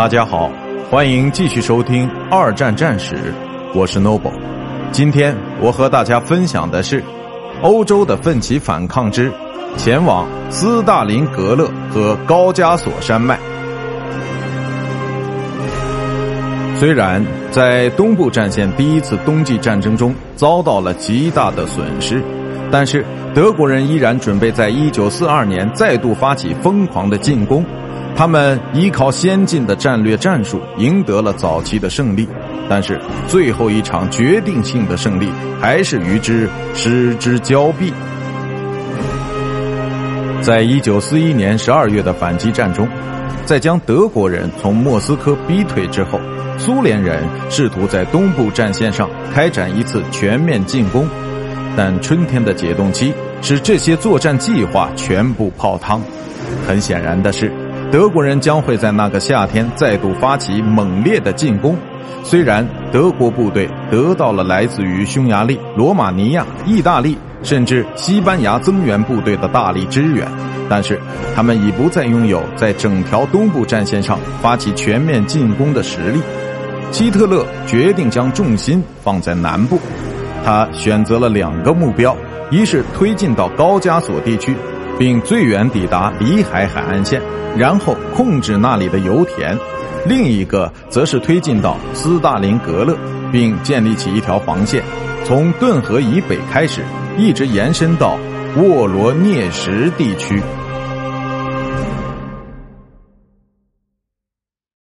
大家好，欢迎继续收听二战战史，我是 Noble。今天我和大家分享的是欧洲的奋起反抗之前往斯大林格勒和高加索山脉。虽然在东部战线第一次冬季战争中遭到了极大的损失，但是德国人依然准备在1942年再度发起疯狂的进攻。他们依靠先进的战略战术赢得了早期的胜利，但是最后一场决定性的胜利还是与之失之交臂。在一九四一年十二月的反击战中，在将德国人从莫斯科逼退之后，苏联人试图在东部战线上开展一次全面进攻，但春天的解冻期使这些作战计划全部泡汤。很显然的是。德国人将会在那个夏天再度发起猛烈的进攻。虽然德国部队得到了来自于匈牙利、罗马尼亚、意大利甚至西班牙增援部队的大力支援，但是他们已不再拥有在整条东部战线上发起全面进攻的实力。希特勒决定将重心放在南部，他选择了两个目标：一是推进到高加索地区。并最远抵达里海海岸线，然后控制那里的油田；另一个则是推进到斯大林格勒，并建立起一条防线，从顿河以北开始，一直延伸到沃罗涅什地区。